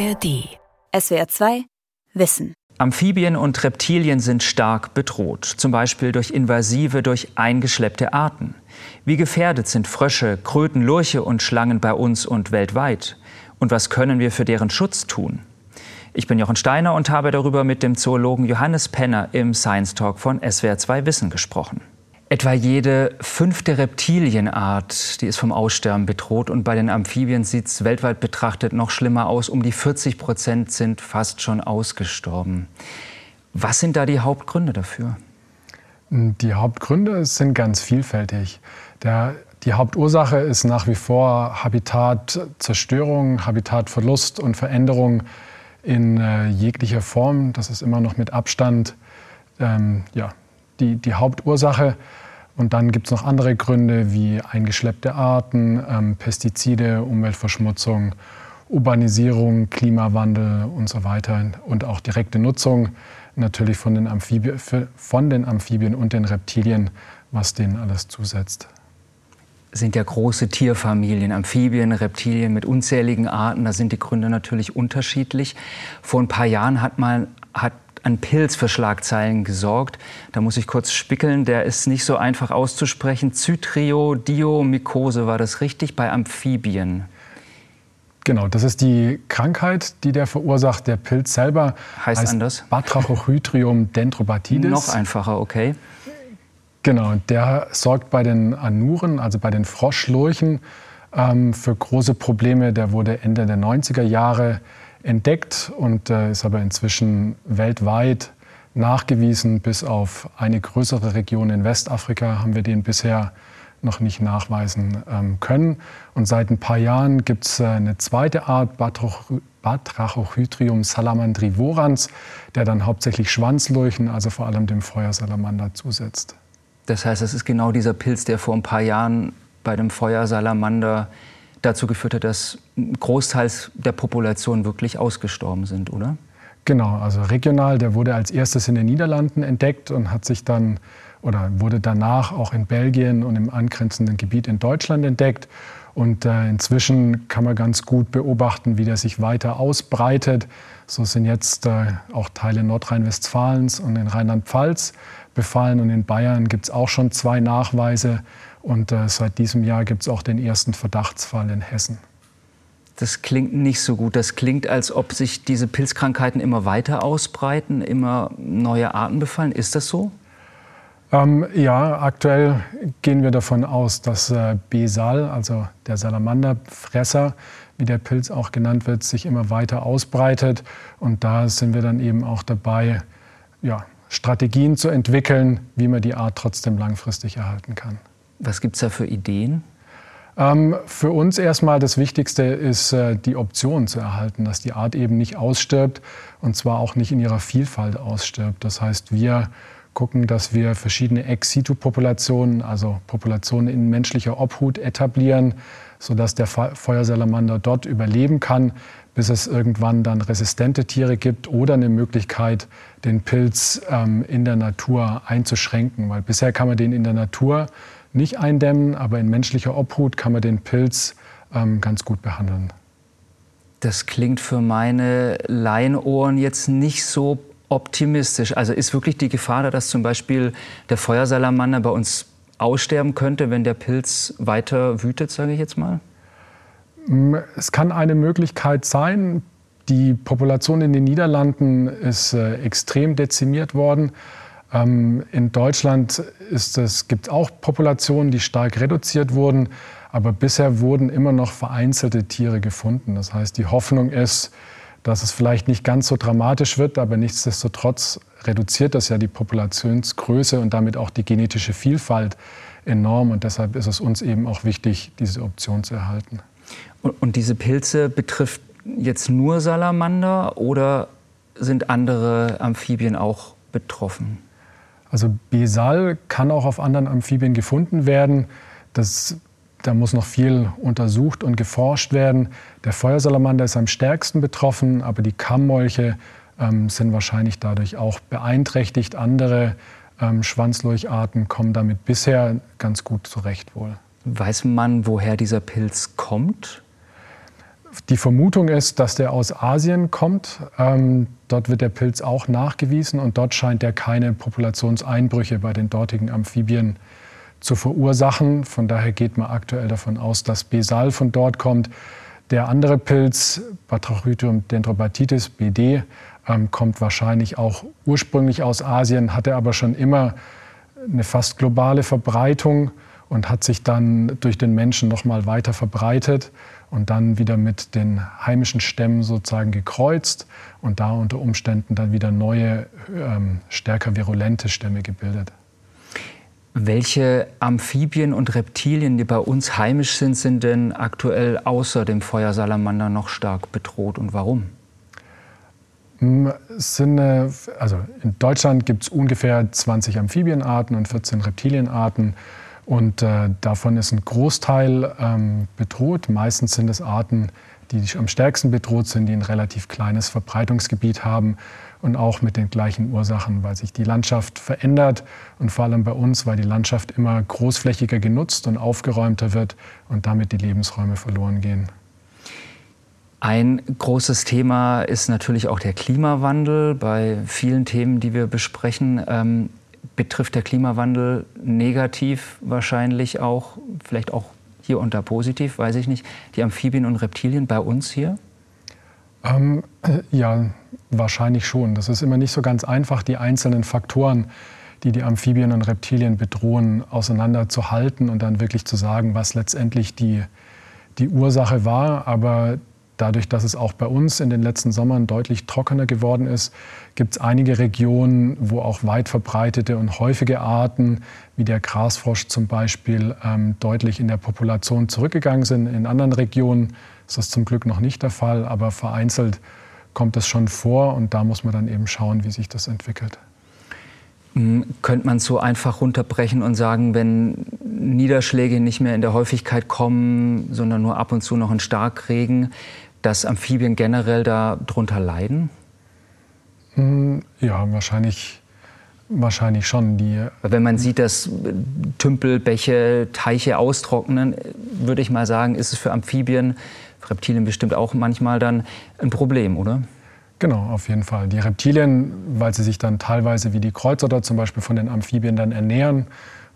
ARD. SWR 2 Wissen. Amphibien und Reptilien sind stark bedroht, zum Beispiel durch invasive, durch eingeschleppte Arten. Wie gefährdet sind Frösche, Kröten, Lurche und Schlangen bei uns und weltweit? Und was können wir für deren Schutz tun? Ich bin Jochen Steiner und habe darüber mit dem Zoologen Johannes Penner im Science Talk von SWR 2 Wissen gesprochen. Etwa jede fünfte Reptilienart, die ist vom Aussterben bedroht. Und bei den Amphibien sieht es weltweit betrachtet noch schlimmer aus. Um die 40 Prozent sind fast schon ausgestorben. Was sind da die Hauptgründe dafür? Die Hauptgründe sind ganz vielfältig. Der, die Hauptursache ist nach wie vor Habitatzerstörung, Habitatverlust und Veränderung in äh, jeglicher Form. Das ist immer noch mit Abstand ähm, ja, die, die Hauptursache. Und dann gibt es noch andere Gründe wie eingeschleppte Arten, ähm, Pestizide, Umweltverschmutzung, Urbanisierung, Klimawandel und so weiter und auch direkte Nutzung natürlich von den, Amphibien, von den Amphibien und den Reptilien, was denen alles zusetzt sind ja große Tierfamilien, Amphibien, Reptilien mit unzähligen Arten. Da sind die Gründe natürlich unterschiedlich. Vor ein paar Jahren hat man hat ein Pilz für Schlagzeilen gesorgt. Da muss ich kurz spickeln, der ist nicht so einfach auszusprechen. Zytriodiomykose, war das richtig, bei Amphibien? Genau, das ist die Krankheit, die der verursacht. Der Pilz selber heißt, heißt anders. Batrachochytrium dendrobatidis. Noch einfacher, okay. Genau, der sorgt bei den Anuren, also bei den Froschlurchen, ähm, für große Probleme. Der wurde Ende der 90er Jahre entdeckt und äh, ist aber inzwischen weltweit nachgewiesen. Bis auf eine größere Region in Westafrika haben wir den bisher noch nicht nachweisen ähm, können. Und seit ein paar Jahren gibt es äh, eine zweite Art, Batrachochytrium salamandrivorans, der dann hauptsächlich Schwanzlurchen, also vor allem dem Feuersalamander, zusetzt. Das heißt, es ist genau dieser Pilz, der vor ein paar Jahren bei dem Feuersalamander dazu geführt hat, dass Großteils der Population wirklich ausgestorben sind, oder? Genau, also regional, der wurde als erstes in den Niederlanden entdeckt und hat sich dann oder wurde danach auch in Belgien und im angrenzenden Gebiet in Deutschland entdeckt. Und äh, inzwischen kann man ganz gut beobachten, wie der sich weiter ausbreitet. So sind jetzt äh, auch Teile Nordrhein-Westfalens und in Rheinland-Pfalz befallen. Und in Bayern gibt es auch schon zwei Nachweise. Und äh, seit diesem Jahr gibt es auch den ersten Verdachtsfall in Hessen. Das klingt nicht so gut. Das klingt, als ob sich diese Pilzkrankheiten immer weiter ausbreiten, immer neue Arten befallen. Ist das so? Ähm, ja, aktuell gehen wir davon aus, dass äh, Besal, also der Salamanderfresser, wie der Pilz auch genannt wird, sich immer weiter ausbreitet. Und da sind wir dann eben auch dabei, ja, Strategien zu entwickeln, wie man die Art trotzdem langfristig erhalten kann. Was gibt es da für Ideen? Ähm, für uns erstmal das Wichtigste ist, äh, die Option zu erhalten, dass die Art eben nicht ausstirbt und zwar auch nicht in ihrer Vielfalt ausstirbt. Das heißt, wir gucken, dass wir verschiedene Ex-situ-Populationen, also Populationen in menschlicher Obhut etablieren, sodass der Feuersalamander dort überleben kann, bis es irgendwann dann resistente Tiere gibt oder eine Möglichkeit, den Pilz ähm, in der Natur einzuschränken. Weil bisher kann man den in der Natur nicht eindämmen, aber in menschlicher Obhut kann man den Pilz ähm, ganz gut behandeln. Das klingt für meine Laienohren jetzt nicht so optimistisch. Also ist wirklich die Gefahr da, dass zum Beispiel der Feuersalamander bei uns aussterben könnte, wenn der Pilz weiter wütet, sage ich jetzt mal? Mm, es kann eine Möglichkeit sein. Die Population in den Niederlanden ist äh, extrem dezimiert worden. Ähm, in Deutschland gibt es auch Populationen, die stark reduziert wurden, aber bisher wurden immer noch vereinzelte Tiere gefunden. Das heißt, die Hoffnung ist, dass es vielleicht nicht ganz so dramatisch wird, aber nichtsdestotrotz reduziert das ja die Populationsgröße und damit auch die genetische Vielfalt enorm. Und deshalb ist es uns eben auch wichtig, diese Option zu erhalten. Und, und diese Pilze betrifft jetzt nur Salamander oder sind andere Amphibien auch betroffen? Also Besal kann auch auf anderen Amphibien gefunden werden. Das, da muss noch viel untersucht und geforscht werden. Der Feuersalamander ist am stärksten betroffen, aber die Kammmolche ähm, sind wahrscheinlich dadurch auch beeinträchtigt. Andere ähm, Schwanzlurcharten kommen damit bisher ganz gut zurecht wohl. Weiß man, woher dieser Pilz kommt? Die Vermutung ist, dass der aus Asien kommt. Ähm, dort wird der Pilz auch nachgewiesen und dort scheint er keine Populationseinbrüche bei den dortigen Amphibien zu verursachen. Von daher geht man aktuell davon aus, dass Besal von dort kommt. Der andere Pilz, Batrachydrium dendrobatitis, BD, ähm, kommt wahrscheinlich auch ursprünglich aus Asien, hatte aber schon immer eine fast globale Verbreitung und hat sich dann durch den Menschen noch mal weiter verbreitet und dann wieder mit den heimischen Stämmen sozusagen gekreuzt und da unter Umständen dann wieder neue, ähm, stärker virulente Stämme gebildet. Welche Amphibien und Reptilien, die bei uns heimisch sind, sind denn aktuell außer dem Feuersalamander noch stark bedroht und warum? Sind, also in Deutschland gibt es ungefähr 20 Amphibienarten und 14 Reptilienarten. Und äh, davon ist ein Großteil ähm, bedroht. Meistens sind es Arten, die am stärksten bedroht sind, die ein relativ kleines Verbreitungsgebiet haben und auch mit den gleichen Ursachen, weil sich die Landschaft verändert und vor allem bei uns, weil die Landschaft immer großflächiger genutzt und aufgeräumter wird und damit die Lebensräume verloren gehen. Ein großes Thema ist natürlich auch der Klimawandel. Bei vielen Themen, die wir besprechen, ähm, betrifft der Klimawandel negativ wahrscheinlich auch, vielleicht auch hier und positiv, weiß ich nicht, die Amphibien und Reptilien bei uns hier? Ähm, ja, wahrscheinlich schon. Das ist immer nicht so ganz einfach, die einzelnen Faktoren, die die Amphibien und Reptilien bedrohen, auseinanderzuhalten und dann wirklich zu sagen, was letztendlich die, die Ursache war. Aber dadurch, dass es auch bei uns in den letzten Sommern deutlich trockener geworden ist, gibt es einige Regionen, wo auch weit verbreitete und häufige Arten, wie der Grasfrosch zum Beispiel, ähm, deutlich in der Population zurückgegangen sind. In anderen Regionen ist das zum Glück noch nicht der Fall, aber vereinzelt kommt das schon vor und da muss man dann eben schauen, wie sich das entwickelt. Hm, könnte man so einfach runterbrechen und sagen, wenn Niederschläge nicht mehr in der Häufigkeit kommen, sondern nur ab und zu noch ein Starkregen, dass Amphibien generell darunter leiden? Hm, ja, wahrscheinlich, wahrscheinlich schon. Die Wenn man sieht, dass Tümpel, Bäche, Teiche austrocknen, würde ich mal sagen, ist es für Amphibien Reptilien bestimmt auch manchmal dann ein Problem, oder? Genau, auf jeden Fall. Die Reptilien, weil sie sich dann teilweise wie die Kreuzotter zum Beispiel von den Amphibien dann ernähren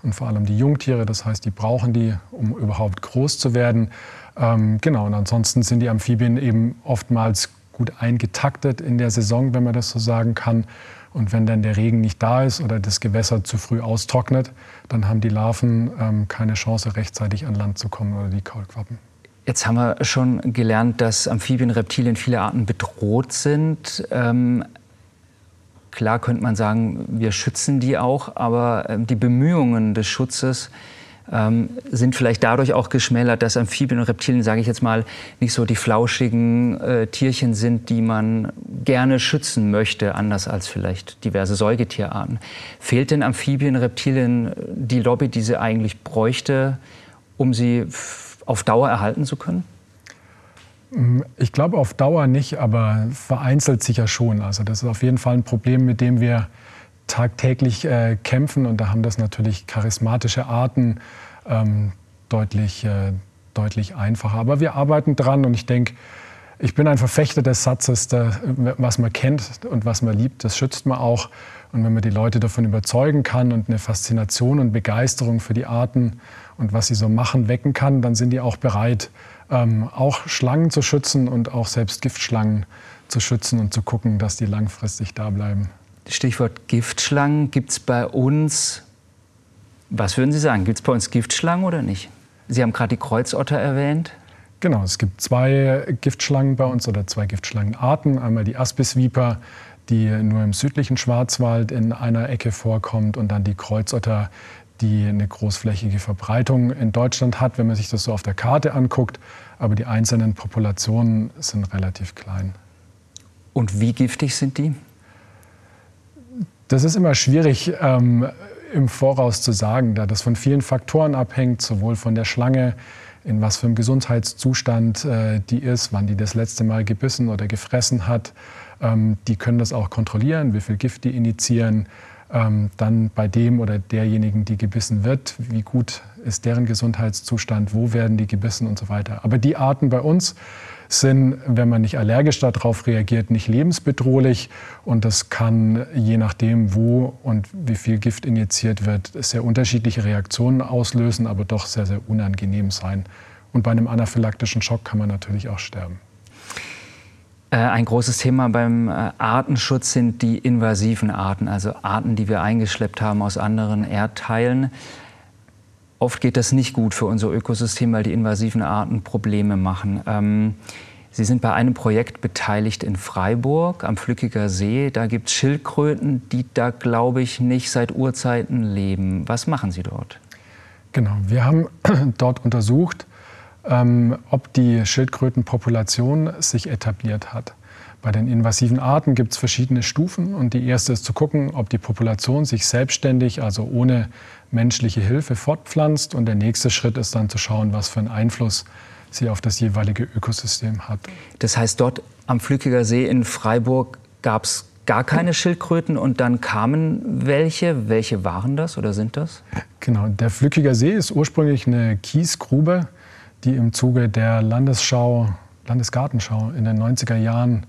und vor allem die Jungtiere, das heißt, die brauchen die, um überhaupt groß zu werden. Ähm, genau, und ansonsten sind die Amphibien eben oftmals gut eingetaktet in der Saison, wenn man das so sagen kann. Und wenn dann der Regen nicht da ist oder das Gewässer zu früh austrocknet, dann haben die Larven ähm, keine Chance, rechtzeitig an Land zu kommen oder die Kaulquappen. Jetzt haben wir schon gelernt, dass Amphibien, Reptilien, viele Arten bedroht sind. Ähm, klar könnte man sagen, wir schützen die auch, aber ähm, die Bemühungen des Schutzes ähm, sind vielleicht dadurch auch geschmälert, dass Amphibien und Reptilien, sage ich jetzt mal, nicht so die flauschigen äh, Tierchen sind, die man gerne schützen möchte, anders als vielleicht diverse Säugetierarten. Fehlt den Amphibien, Reptilien die Lobby, die sie eigentlich bräuchte, um sie auf Dauer erhalten zu können? Mm, ich glaube auf Dauer nicht, aber vereinzelt sicher schon. Also das ist auf jeden Fall ein Problem, mit dem wir tagtäglich äh, kämpfen. Und da haben das natürlich charismatische Arten ähm, deutlich, äh, deutlich einfacher. Aber wir arbeiten dran und ich denke, ich bin ein Verfechter des Satzes, der, was man kennt und was man liebt, das schützt man auch. Und wenn man die Leute davon überzeugen kann und eine Faszination und Begeisterung für die Arten und was sie so machen wecken kann, dann sind die auch bereit, ähm, auch Schlangen zu schützen und auch selbst Giftschlangen zu schützen und zu gucken, dass die langfristig da bleiben. Stichwort Giftschlangen. Gibt es bei uns, was würden Sie sagen, gibt es bei uns Giftschlangen oder nicht? Sie haben gerade die Kreuzotter erwähnt. Genau, es gibt zwei Giftschlangen bei uns oder zwei Giftschlangenarten. Einmal die Aspis viper, die nur im südlichen Schwarzwald in einer Ecke vorkommt, und dann die Kreuzotter, die eine großflächige Verbreitung in Deutschland hat, wenn man sich das so auf der Karte anguckt. Aber die einzelnen Populationen sind relativ klein. Und wie giftig sind die? Das ist immer schwierig ähm, im Voraus zu sagen, da das von vielen Faktoren abhängt, sowohl von der Schlange, in was für einem Gesundheitszustand äh, die ist, wann die das letzte Mal gebissen oder gefressen hat. Ähm, die können das auch kontrollieren, wie viel Gift die initiieren. ähm, dann bei dem oder derjenigen, die gebissen wird, wie gut ist deren Gesundheitszustand, wo werden die gebissen und so weiter. Aber die Arten bei uns sind, wenn man nicht allergisch darauf reagiert, nicht lebensbedrohlich und das kann je nachdem, wo und wie viel Gift injiziert wird, sehr unterschiedliche Reaktionen auslösen, aber doch sehr, sehr unangenehm sein. Und bei einem anaphylaktischen Schock kann man natürlich auch sterben. Äh, ein großes Thema beim äh, Artenschutz sind die invasiven Arten, also Arten, die wir eingeschleppt haben aus anderen Erdteilen. Oft geht das nicht gut für unser Ökosystem, weil die invasiven Arten Probleme machen. Ähm, Sie sind bei einem Projekt beteiligt in Freiburg am Flückiger See. Da gibt es Schildkröten, die da, glaube ich, nicht seit Urzeiten leben. Was machen Sie dort? Genau, wir haben dort untersucht, ähm, ob die Schildkrötenpopulation sich etabliert hat. Bei den invasiven Arten gibt es verschiedene Stufen und die erste ist zu gucken, ob die Population sich selbstständig, also ohne menschliche Hilfe fortpflanzt und der nächste Schritt ist dann zu schauen, was für einen Einfluss sie auf das jeweilige Ökosystem hat. Das heißt, dort am Flückiger See in Freiburg gab es gar keine Schildkröten und dann kamen welche. Welche waren das oder sind das? Genau, der Flückiger See ist ursprünglich eine Kiesgrube die im Zuge der Landesschau, Landesgartenschau in den 90er Jahren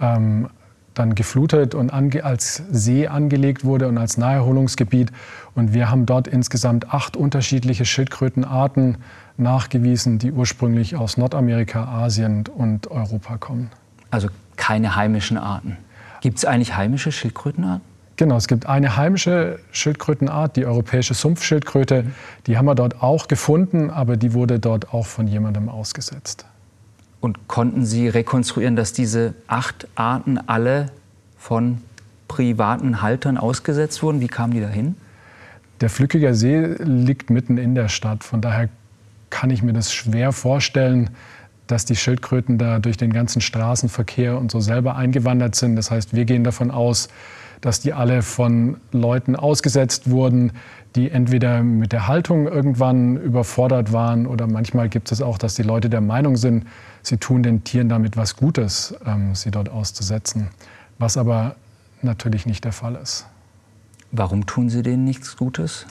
ähm, dann geflutet und als See angelegt wurde und als Naherholungsgebiet. Und wir haben dort insgesamt acht unterschiedliche Schildkrötenarten nachgewiesen, die ursprünglich aus Nordamerika, Asien und Europa kommen. Also keine heimischen Arten. Gibt es eigentlich heimische Schildkrötenarten? Genau, es gibt eine heimische Schildkrötenart, die europäische Sumpfschildkröte. Die haben wir dort auch gefunden, aber die wurde dort auch von jemandem ausgesetzt. Und konnten Sie rekonstruieren, dass diese acht Arten alle von privaten Haltern ausgesetzt wurden? Wie kamen die dahin? Der Flückiger See liegt mitten in der Stadt. Von daher kann ich mir das schwer vorstellen, dass die Schildkröten da durch den ganzen Straßenverkehr und so selber eingewandert sind. Das heißt, wir gehen davon aus, dass die alle von Leuten ausgesetzt wurden, die entweder mit der Haltung irgendwann überfordert waren oder manchmal gibt es auch, dass die Leute der Meinung sind, sie tun den Tieren damit was Gutes, ähm, sie dort auszusetzen, was aber natürlich nicht der Fall ist. Warum tun sie denen nichts Gutes?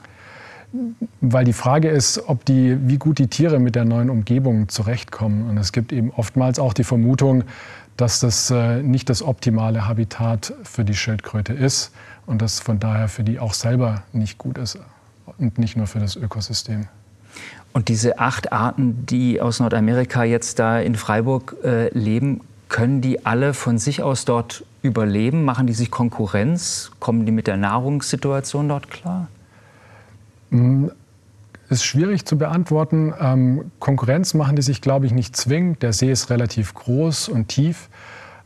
Weil die Frage ist, ob die, wie gut die Tiere mit der neuen Umgebung zurechtkommen. Und es gibt eben oftmals auch die Vermutung, dass das äh, nicht das optimale Habitat für die Schildkröte ist und das von daher für die auch selber nicht gut ist und nicht nur für das Ökosystem. Und diese acht Arten, die aus Nordamerika jetzt da in Freiburg äh, leben, können die alle von sich aus dort überleben? Machen die sich Konkurrenz? Kommen die mit der Nahrungssituation dort klar? Ist schwierig zu beantworten. Ähm, Konkurrenz machen die sich, glaube ich, nicht zwingend. Der See ist relativ groß und tief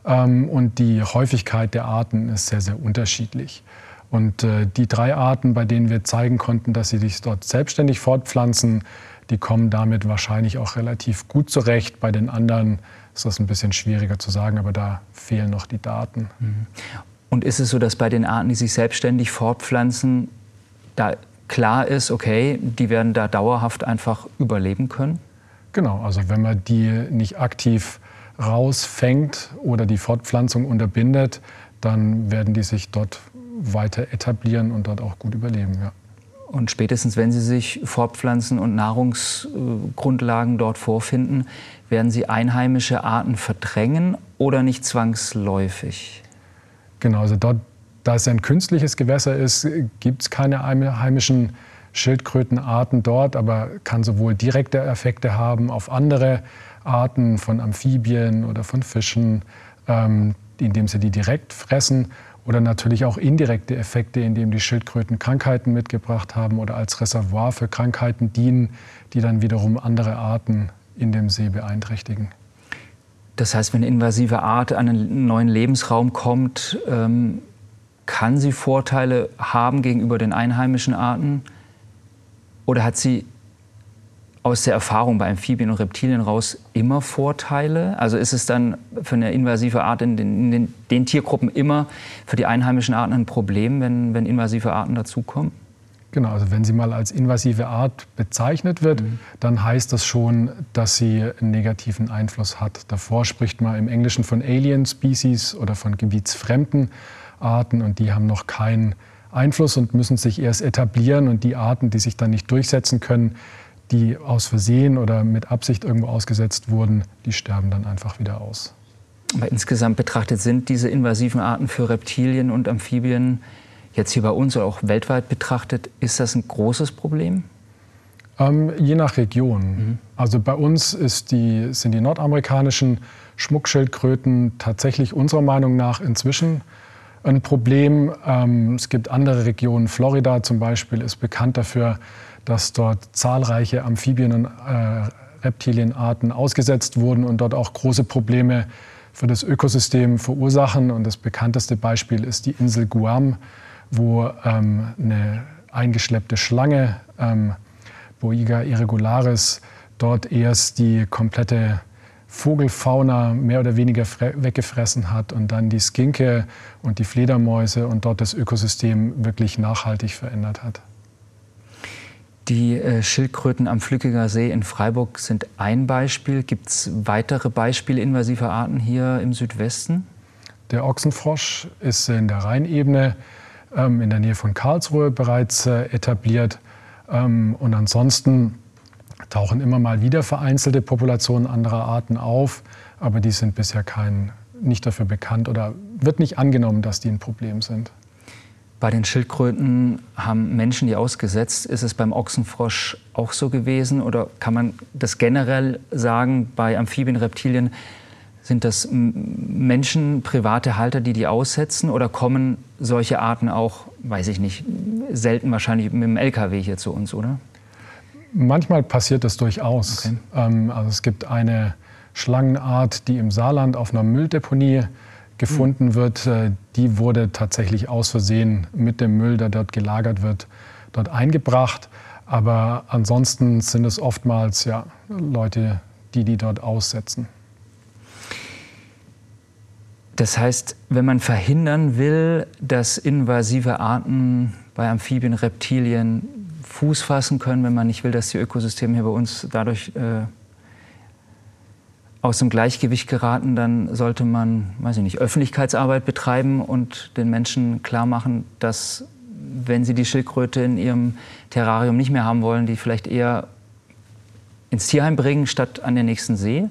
ähm, und die Häufigkeit der Arten ist sehr, sehr unterschiedlich. Und äh, die drei Arten, bei denen wir zeigen konnten, dass sie sich dort selbstständig fortpflanzen, die kommen damit wahrscheinlich auch relativ gut zurecht. Bei den anderen ist das ein bisschen schwieriger zu sagen, aber da fehlen noch die Daten. Mhm. Und ist es so, dass bei den Arten, die sich selbstständig fortpflanzen, da klar ist, okay, die werden da dauerhaft einfach überleben können? Genau, also wenn man die nicht aktiv rausfängt oder die Fortpflanzung unterbindet, dann werden die sich dort weiter etablieren und dort auch gut überleben. Ja. Und spätestens, wenn sie sich fortpflanzen und Nahrungsgrundlagen dort vorfinden, werden sie einheimische Arten verdrängen oder nicht zwangsläufig? Genau, also dort da es ein künstliches Gewässer ist, gibt es keine heimischen Schildkrötenarten dort, aber kann sowohl direkte Effekte haben auf andere Arten von Amphibien oder von Fischen, ähm, indem sie die direkt fressen, oder natürlich auch indirekte Effekte, indem die Schildkröten Krankheiten mitgebracht haben oder als Reservoir für Krankheiten dienen, die dann wiederum andere Arten in dem See beeinträchtigen. Das heißt, wenn eine invasive Art an einen neuen Lebensraum kommt, ähm, kann sie Vorteile haben gegenüber den einheimischen Arten? Oder hat sie aus der Erfahrung bei Amphibien und Reptilien raus immer Vorteile? Also ist es dann für eine invasive Art in den, in den, den Tiergruppen immer für die einheimischen Arten ein Problem, wenn, wenn invasive Arten dazukommen? Genau, also wenn sie mal als invasive Art bezeichnet wird, mhm. dann heißt das schon, dass sie einen negativen Einfluss hat. Davor spricht man im Englischen von Alien Species oder von gebietsfremden Arten und die haben noch keinen Einfluss und müssen sich erst etablieren. Und die Arten, die sich dann nicht durchsetzen können, die aus Versehen oder mit Absicht irgendwo ausgesetzt wurden, die sterben dann einfach wieder aus. Aber insgesamt betrachtet sind diese invasiven Arten für Reptilien und Amphibien jetzt hier bei uns oder auch weltweit betrachtet, ist das ein großes Problem? Ähm, je nach Region. Mhm. Also bei uns die, sind die nordamerikanischen Schmuckschildkröten tatsächlich unserer Meinung nach inzwischen ein Problem. Ähm, es gibt andere Regionen, Florida zum Beispiel ist bekannt dafür, dass dort zahlreiche Amphibien- und äh, Reptilienarten ausgesetzt wurden und dort auch große Probleme für das Ökosystem verursachen. Und das bekannteste Beispiel ist die Insel Guam, wo ähm, eine eingeschleppte Schlange, ähm, Boiga irregularis, dort erst die komplette Vogelfauna mehr oder weniger weggefressen hat und dann die Skinke und die Fledermäuse und dort das Ökosystem wirklich nachhaltig verändert hat. Die äh, Schildkröten am Flückiger See in Freiburg sind ein Beispiel. Gibt es weitere Beispiele invasiver Arten hier im Südwesten? Der Ochsenfrosch ist in der Rheinebene ähm, in der Nähe von Karlsruhe bereits äh, etabliert. Ähm, und ansonsten tauchen immer mal wieder vereinzelte Populationen anderer Arten auf, aber die sind bisher kein, nicht dafür bekannt oder wird nicht angenommen, dass die ein Problem sind. Bei den Schildkröten haben Menschen die ausgesetzt. Ist es beim Ochsenfrosch auch so gewesen? Oder kann man das generell sagen, bei Amphibien, Reptilien, sind das Menschen, private Halter, die die aussetzen? Oder kommen solche Arten auch, weiß ich nicht, selten wahrscheinlich mit dem LKW hier zu uns, oder? Manchmal passiert das durchaus. Okay. Ähm, also es gibt eine Schlangenart, die im Saarland auf einer Mülldeponie gefunden wird, äh, die wurde tatsächlich aus Versehen mit dem Müll, der dort gelagert wird, dort eingebracht. Aber ansonsten sind es oftmals ja, Leute, die die dort aussetzen. Das heißt, wenn man verhindern will, dass invasive Arten bei Amphibien, Reptilien Fuß fassen können, wenn man nicht will, dass die Ökosysteme hier bei uns dadurch äh, aus dem Gleichgewicht geraten, dann sollte man, weiß ich nicht, Öffentlichkeitsarbeit betreiben und den Menschen klar machen, dass wenn sie die Schildkröte in ihrem Terrarium nicht mehr haben wollen, die vielleicht eher ins Tierheim bringen statt an den nächsten See?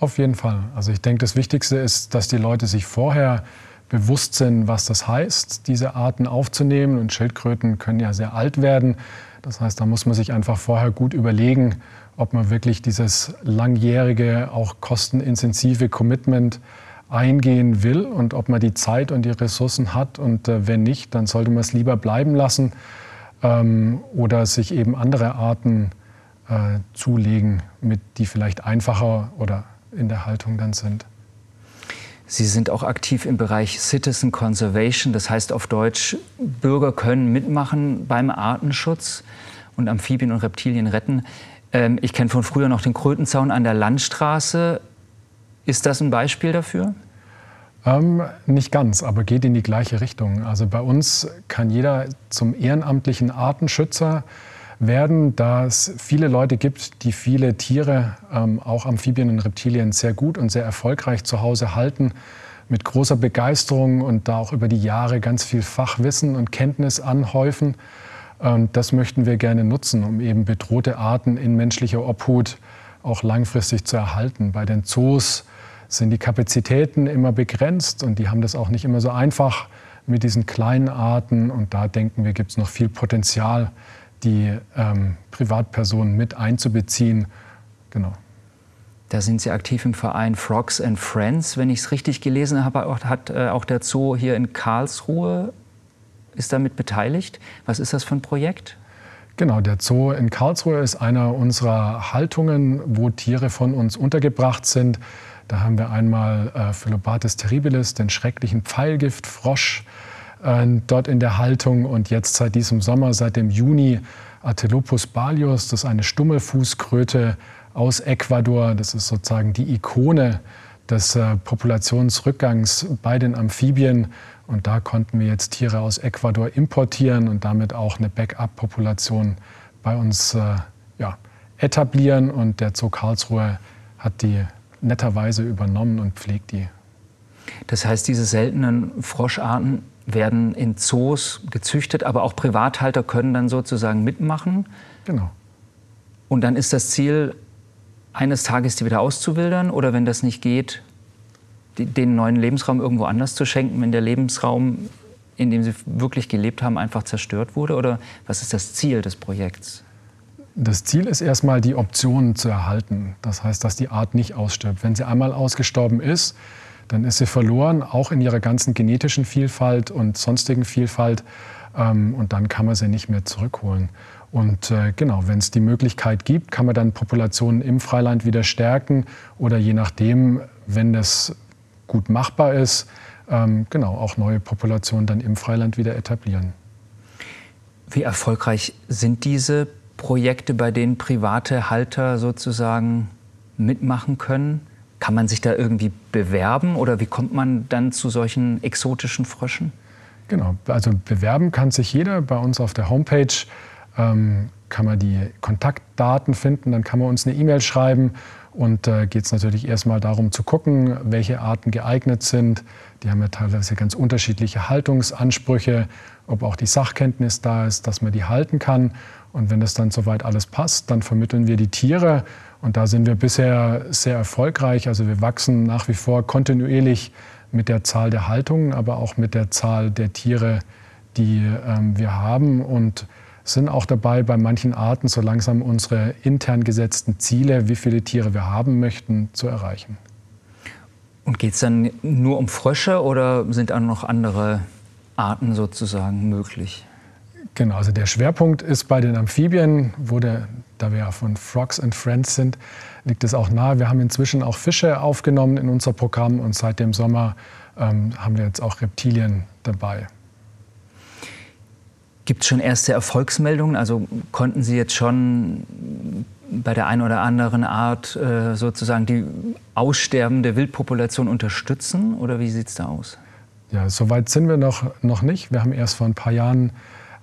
Auf jeden Fall. Also ich denke, das Wichtigste ist, dass die Leute sich vorher bewusst sind, was das heißt, diese Arten aufzunehmen. Und Schildkröten können ja sehr alt werden. Das heißt, da muss man sich einfach vorher gut überlegen, ob man wirklich dieses langjährige, auch kostenintensive Commitment eingehen will und ob man die Zeit und die Ressourcen hat. Und äh, wenn nicht, dann sollte man es lieber bleiben lassen ähm, oder sich eben andere Arten äh, zulegen, mit, die vielleicht einfacher oder in der Haltung dann sind. Sie sind auch aktiv im Bereich Citizen Conservation, das heißt auf Deutsch, Bürger können mitmachen beim Artenschutz und Amphibien und Reptilien retten. Ähm, ich kenne von früher noch den Krötenzaun an der Landstraße. Ist das ein Beispiel dafür? Ähm, nicht ganz, aber geht in die gleiche Richtung. Also bei uns kann jeder zum ehrenamtlichen Artenschützer werden, da es viele Leute gibt, die viele Tiere, ähm, auch Amphibien und Reptilien, sehr gut und sehr erfolgreich zu Hause halten, mit großer Begeisterung und da auch über die Jahre ganz viel Fachwissen und Kenntnis anhäufen. Und das möchten wir gerne nutzen, um eben bedrohte Arten in menschlicher Obhut auch langfristig zu erhalten. Bei den Zoos sind die Kapazitäten immer begrenzt und die haben das auch nicht immer so einfach mit diesen kleinen Arten. Und da denken wir, gibt es noch viel Potenzial, die ähm, Privatpersonen mit einzubeziehen. Genau. Da sind Sie aktiv im Verein Frogs and Friends. Wenn ich es richtig gelesen habe, hat äh, auch der Zoo hier in Karlsruhe ist damit beteiligt. Was ist das für ein Projekt? Genau, der Zoo in Karlsruhe ist einer unserer Haltungen, wo Tiere von uns untergebracht sind. Da haben wir einmal äh, Phyllobates terribilis, den schrecklichen Pfeilgiftfrosch, äh, dort in der Haltung. Und jetzt seit diesem Sommer, seit dem Juni, Atelopus balius, das ist eine Stummelfußkröte aus Ecuador. Das ist sozusagen die Ikone des äh, Populationsrückgangs bei den Amphibien. Und da konnten wir jetzt Tiere aus Ecuador importieren und damit auch eine Backup-Population bei uns äh, ja, etablieren. Und der Zoo Karlsruhe hat die netterweise übernommen und pflegt die. Das heißt, diese seltenen Froscharten werden in Zoos gezüchtet, aber auch Privathalter können dann sozusagen mitmachen. Genau. Und dann ist das Ziel, eines Tages die wieder auszuwildern oder wenn das nicht geht, den neuen Lebensraum irgendwo anders zu schenken, wenn der Lebensraum, in dem sie wirklich gelebt haben, einfach zerstört wurde? Oder was ist das Ziel des Projekts? Das Ziel ist erstmal, die Optionen zu erhalten. Das heißt, dass die Art nicht ausstirbt. Wenn sie einmal ausgestorben ist, dann ist sie verloren, auch in ihrer ganzen genetischen Vielfalt und sonstigen Vielfalt. Ähm, und dann kann man sie nicht mehr zurückholen. Und äh, genau, wenn es die Möglichkeit gibt, kann man dann Populationen im Freiland wieder stärken oder je nachdem, wenn das gut machbar ist, ähm, genau, auch neue Populationen dann im Freiland wieder etablieren. Wie erfolgreich sind diese Projekte, bei denen private Halter sozusagen mitmachen können? Kann man sich da irgendwie bewerben oder wie kommt man dann zu solchen exotischen Fröschen? Genau, also bewerben kann sich jeder bei uns auf der Homepage. Ähm, kann man die Kontaktdaten finden, dann kann man uns eine E-Mail schreiben und äh, geht es natürlich erstmal darum zu gucken, welche Arten geeignet sind. Die haben ja teilweise ganz unterschiedliche Haltungsansprüche, ob auch die Sachkenntnis da ist, dass man die halten kann. Und wenn das dann soweit alles passt, dann vermitteln wir die Tiere. Und da sind wir bisher sehr erfolgreich. Also wir wachsen nach wie vor kontinuierlich mit der Zahl der Haltungen, aber auch mit der Zahl der Tiere, die ähm, wir haben. Und sind auch dabei, bei manchen Arten so langsam unsere intern gesetzten Ziele, wie viele Tiere wir haben möchten, zu erreichen. Und geht es dann nur um Frösche oder sind auch noch andere Arten sozusagen möglich? Genau, also der Schwerpunkt ist bei den Amphibien, wo der, da wir ja von Frogs and Friends sind, liegt es auch nahe. Wir haben inzwischen auch Fische aufgenommen in unser Programm und seit dem Sommer ähm, haben wir jetzt auch Reptilien dabei. Gibt es schon erste Erfolgsmeldungen? Also konnten Sie jetzt schon bei der einen oder anderen Art äh, sozusagen die aussterbende Wildpopulation unterstützen? Oder wie sieht es da aus? Ja, so weit sind wir noch, noch nicht. Wir haben erst vor ein paar Jahren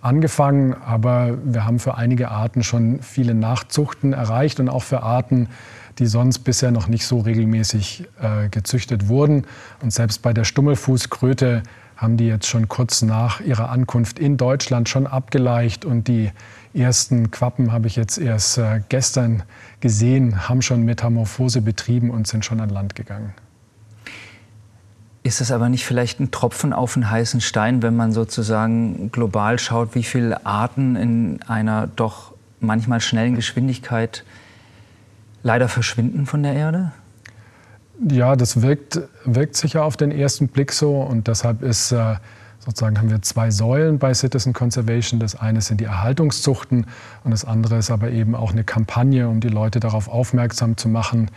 angefangen, aber wir haben für einige Arten schon viele Nachzuchten erreicht und auch für Arten, die sonst bisher noch nicht so regelmäßig äh, gezüchtet wurden. Und selbst bei der Stummelfußkröte haben die jetzt schon kurz nach ihrer Ankunft in Deutschland schon abgeleicht und die ersten Quappen habe ich jetzt erst äh, gestern gesehen, haben schon Metamorphose betrieben und sind schon an Land gegangen. Ist es aber nicht vielleicht ein Tropfen auf einen heißen Stein, wenn man sozusagen global schaut, wie viele Arten in einer doch manchmal schnellen Geschwindigkeit leider verschwinden von der Erde? Ja, das wirkt, wirkt sicher auf den ersten Blick so und deshalb ist äh, sozusagen haben wir zwei Säulen bei Citizen Conservation. Das eine sind die Erhaltungszuchten und das andere ist aber eben auch eine Kampagne, um die Leute darauf aufmerksam zu machen,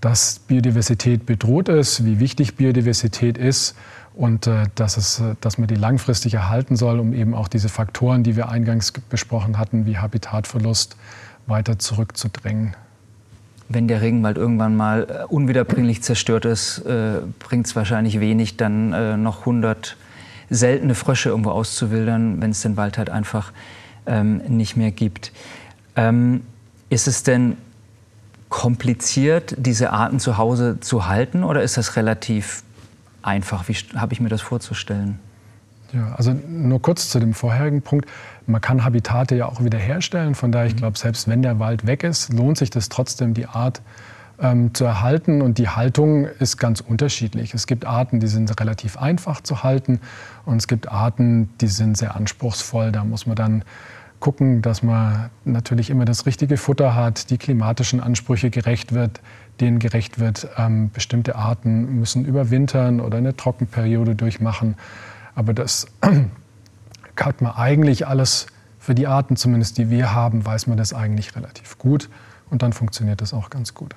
dass Biodiversität bedroht ist, wie wichtig Biodiversität ist und äh, dass, es, dass man die langfristig erhalten soll, um eben auch diese Faktoren, die wir eingangs besprochen hatten, wie Habitatverlust, weiter zurückzudrängen wenn der Regenwald irgendwann mal äh, unwiederbringlich zerstört ist, äh, bringt es wahrscheinlich wenig, dann äh, noch 100 seltene Frösche irgendwo auszuwildern, wenn es den Wald halt einfach ähm, nicht mehr gibt. Ähm, ist es denn kompliziert, diese Arten zu Hause zu halten oder ist das relativ einfach? Wie habe ich mir das vorzustellen? Ja, also nur kurz zu dem vorherigen Punkt. Man kann Habitate ja auch wieder herstellen. Von daher, ich glaube, selbst wenn der Wald weg ist, lohnt sich das trotzdem, die Art ähm, zu erhalten. Und die Haltung ist ganz unterschiedlich. Es gibt Arten, die sind relativ einfach zu halten. Und es gibt Arten, die sind sehr anspruchsvoll. Da muss man dann gucken, dass man natürlich immer das richtige Futter hat, die klimatischen Ansprüche gerecht wird, denen gerecht wird. Ähm, bestimmte Arten müssen überwintern oder eine Trockenperiode durchmachen. Aber das hat man eigentlich alles für die Arten, zumindest die wir haben, weiß man das eigentlich relativ gut. Und dann funktioniert das auch ganz gut.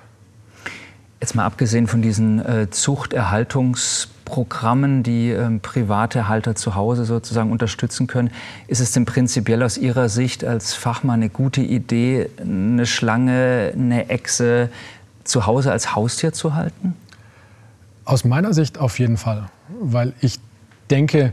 Jetzt mal abgesehen von diesen äh, Zuchterhaltungsprogrammen, die äh, private Halter zu Hause sozusagen unterstützen können, ist es denn prinzipiell aus Ihrer Sicht als Fachmann eine gute Idee, eine Schlange, eine Echse zu Hause als Haustier zu halten? Aus meiner Sicht auf jeden Fall, weil ich denke,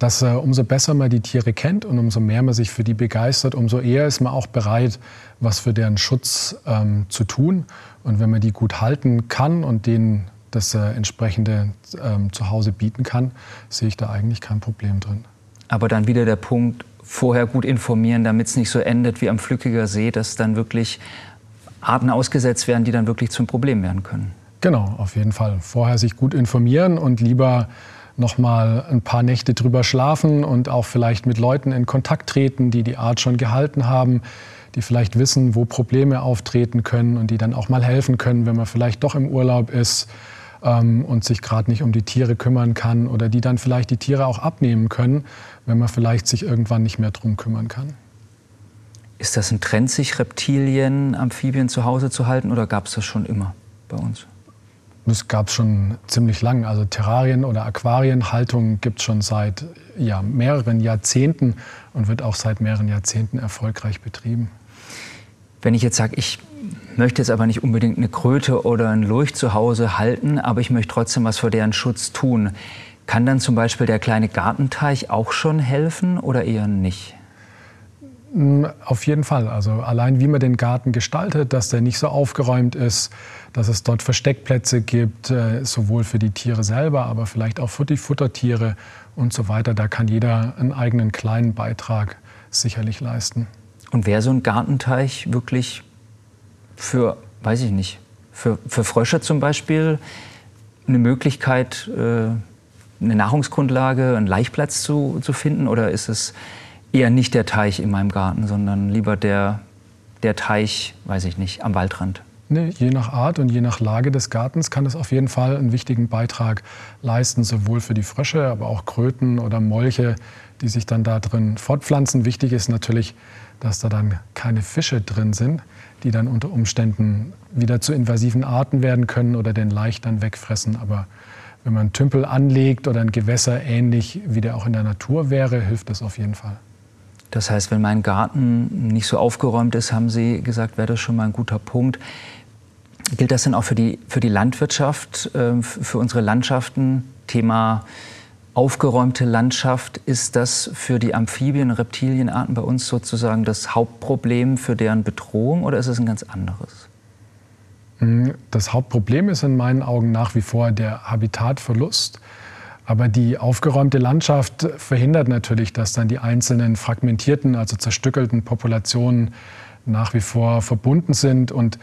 dass äh, umso besser man die Tiere kennt und umso mehr man sich für die begeistert, umso eher ist man auch bereit, was für deren Schutz ähm, zu tun. Und wenn man die gut halten kann und denen das äh, entsprechende ähm, zu Hause bieten kann, sehe ich da eigentlich kein Problem drin. Aber dann wieder der Punkt, vorher gut informieren, damit es nicht so endet wie am Flückiger See, dass dann wirklich Arten ausgesetzt werden, die dann wirklich zum Problem werden können. Genau, auf jeden Fall. Vorher sich gut informieren und lieber noch mal ein paar Nächte drüber schlafen und auch vielleicht mit Leuten in Kontakt treten, die die Art schon gehalten haben, die vielleicht wissen, wo Probleme auftreten können und die dann auch mal helfen können, wenn man vielleicht doch im Urlaub ist ähm, und sich gerade nicht um die Tiere kümmern kann oder die dann vielleicht die Tiere auch abnehmen können, wenn man vielleicht sich irgendwann nicht mehr drum kümmern kann. Ist das ein Trend, sich Reptilien, Amphibien zu Hause zu halten oder gab es das schon immer bei uns? Das gab es schon ziemlich lang. Also Terrarien- oder Aquarienhaltung gibt es schon seit ja, mehreren Jahrzehnten und wird auch seit mehreren Jahrzehnten erfolgreich betrieben. Wenn ich jetzt sage, ich möchte jetzt aber nicht unbedingt eine Kröte oder ein Lurch zu Hause halten, aber ich möchte trotzdem was für deren Schutz tun, kann dann zum Beispiel der kleine Gartenteich auch schon helfen oder eher nicht? Mm, auf jeden Fall. Also allein wie man den Garten gestaltet, dass der nicht so aufgeräumt ist, dass es dort Versteckplätze gibt, äh, sowohl für die Tiere selber, aber vielleicht auch für die Futtertiere und so weiter. Da kann jeder einen eigenen kleinen Beitrag sicherlich leisten. Und wäre so ein Gartenteich wirklich für, weiß ich nicht, für, für Frösche zum Beispiel eine Möglichkeit, äh, eine Nahrungsgrundlage, einen Laichplatz zu, zu finden? Oder ist es eher nicht der Teich in meinem Garten, sondern lieber der, der Teich, weiß ich nicht, am Waldrand? Nee, je nach Art und je nach Lage des Gartens kann es auf jeden Fall einen wichtigen Beitrag leisten, sowohl für die Frösche, aber auch Kröten oder Molche, die sich dann da drin fortpflanzen. Wichtig ist natürlich, dass da dann keine Fische drin sind, die dann unter Umständen wieder zu invasiven Arten werden können oder den Laich dann wegfressen. Aber wenn man Tümpel anlegt oder ein Gewässer ähnlich wie der auch in der Natur wäre, hilft das auf jeden Fall. Das heißt, wenn mein Garten nicht so aufgeräumt ist, haben Sie gesagt, wäre das schon mal ein guter Punkt. Gilt das denn auch für die, für die Landwirtschaft, äh, für unsere Landschaften? Thema aufgeräumte Landschaft, ist das für die Amphibien- und Reptilienarten bei uns sozusagen das Hauptproblem für deren Bedrohung oder ist es ein ganz anderes? Hm, das Hauptproblem ist in meinen Augen nach wie vor der Habitatverlust. Aber die aufgeräumte Landschaft verhindert natürlich, dass dann die einzelnen fragmentierten, also zerstückelten Populationen nach wie vor verbunden sind und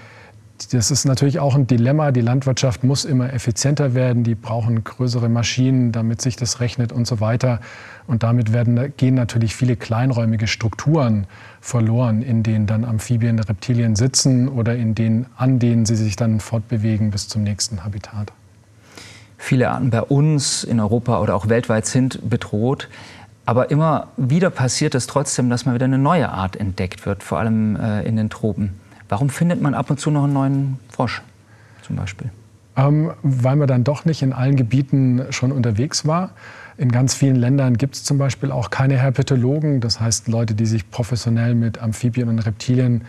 das ist natürlich auch ein Dilemma. Die Landwirtschaft muss immer effizienter werden. Die brauchen größere Maschinen, damit sich das rechnet und so weiter. Und damit werden, gehen natürlich viele kleinräumige Strukturen verloren, in denen dann Amphibien, Reptilien sitzen oder in denen, an denen sie sich dann fortbewegen bis zum nächsten Habitat. Viele Arten bei uns in Europa oder auch weltweit sind bedroht. Aber immer wieder passiert es trotzdem, dass mal wieder eine neue Art entdeckt wird, vor allem äh, in den Tropen. Warum findet man ab und zu noch einen neuen Frosch zum Beispiel? Ähm, weil man dann doch nicht in allen Gebieten schon unterwegs war. In ganz vielen Ländern gibt es zum Beispiel auch keine Herpetologen, das heißt Leute, die sich professionell mit Amphibien und Reptilien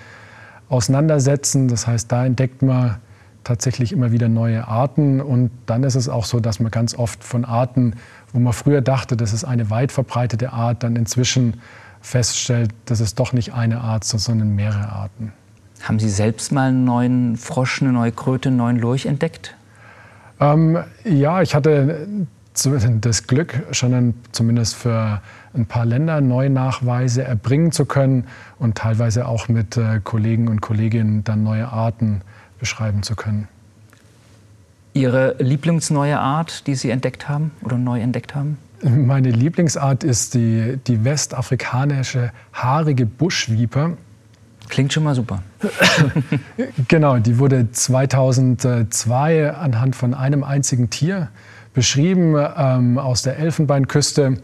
auseinandersetzen. Das heißt, da entdeckt man tatsächlich immer wieder neue Arten. Und dann ist es auch so, dass man ganz oft von Arten, wo man früher dachte, das ist eine weit verbreitete Art, dann inzwischen feststellt, das ist doch nicht eine Art, sondern mehrere Arten. Haben Sie selbst mal einen neuen Frosch, eine neue Kröte, einen neuen Lurch entdeckt? Ähm, ja, ich hatte das Glück, schon ein, zumindest für ein paar Länder neue Nachweise erbringen zu können und teilweise auch mit äh, Kollegen und Kolleginnen dann neue Arten beschreiben zu können. Ihre Lieblingsneue Art, die Sie entdeckt haben oder neu entdeckt haben? Meine Lieblingsart ist die, die westafrikanische haarige Buschviper. Klingt schon mal super. genau, die wurde 2002 anhand von einem einzigen Tier beschrieben ähm, aus der Elfenbeinküste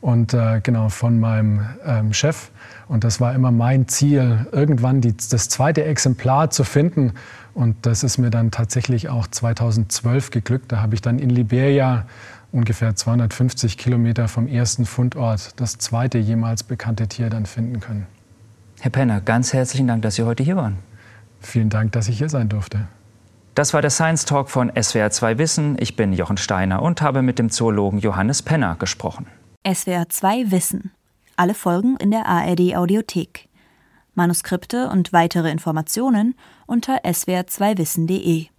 und äh, genau von meinem ähm, Chef. Und das war immer mein Ziel, irgendwann die, das zweite Exemplar zu finden. Und das ist mir dann tatsächlich auch 2012 geglückt. Da habe ich dann in Liberia, ungefähr 250 Kilometer vom ersten Fundort, das zweite jemals bekannte Tier dann finden können. Herr Penner, ganz herzlichen Dank, dass Sie heute hier waren. Vielen Dank, dass ich hier sein durfte. Das war der Science Talk von SWR2 Wissen. Ich bin Jochen Steiner und habe mit dem Zoologen Johannes Penner gesprochen. SWR2 Wissen. Alle Folgen in der ARD Audiothek. Manuskripte und weitere Informationen unter swr2wissen.de.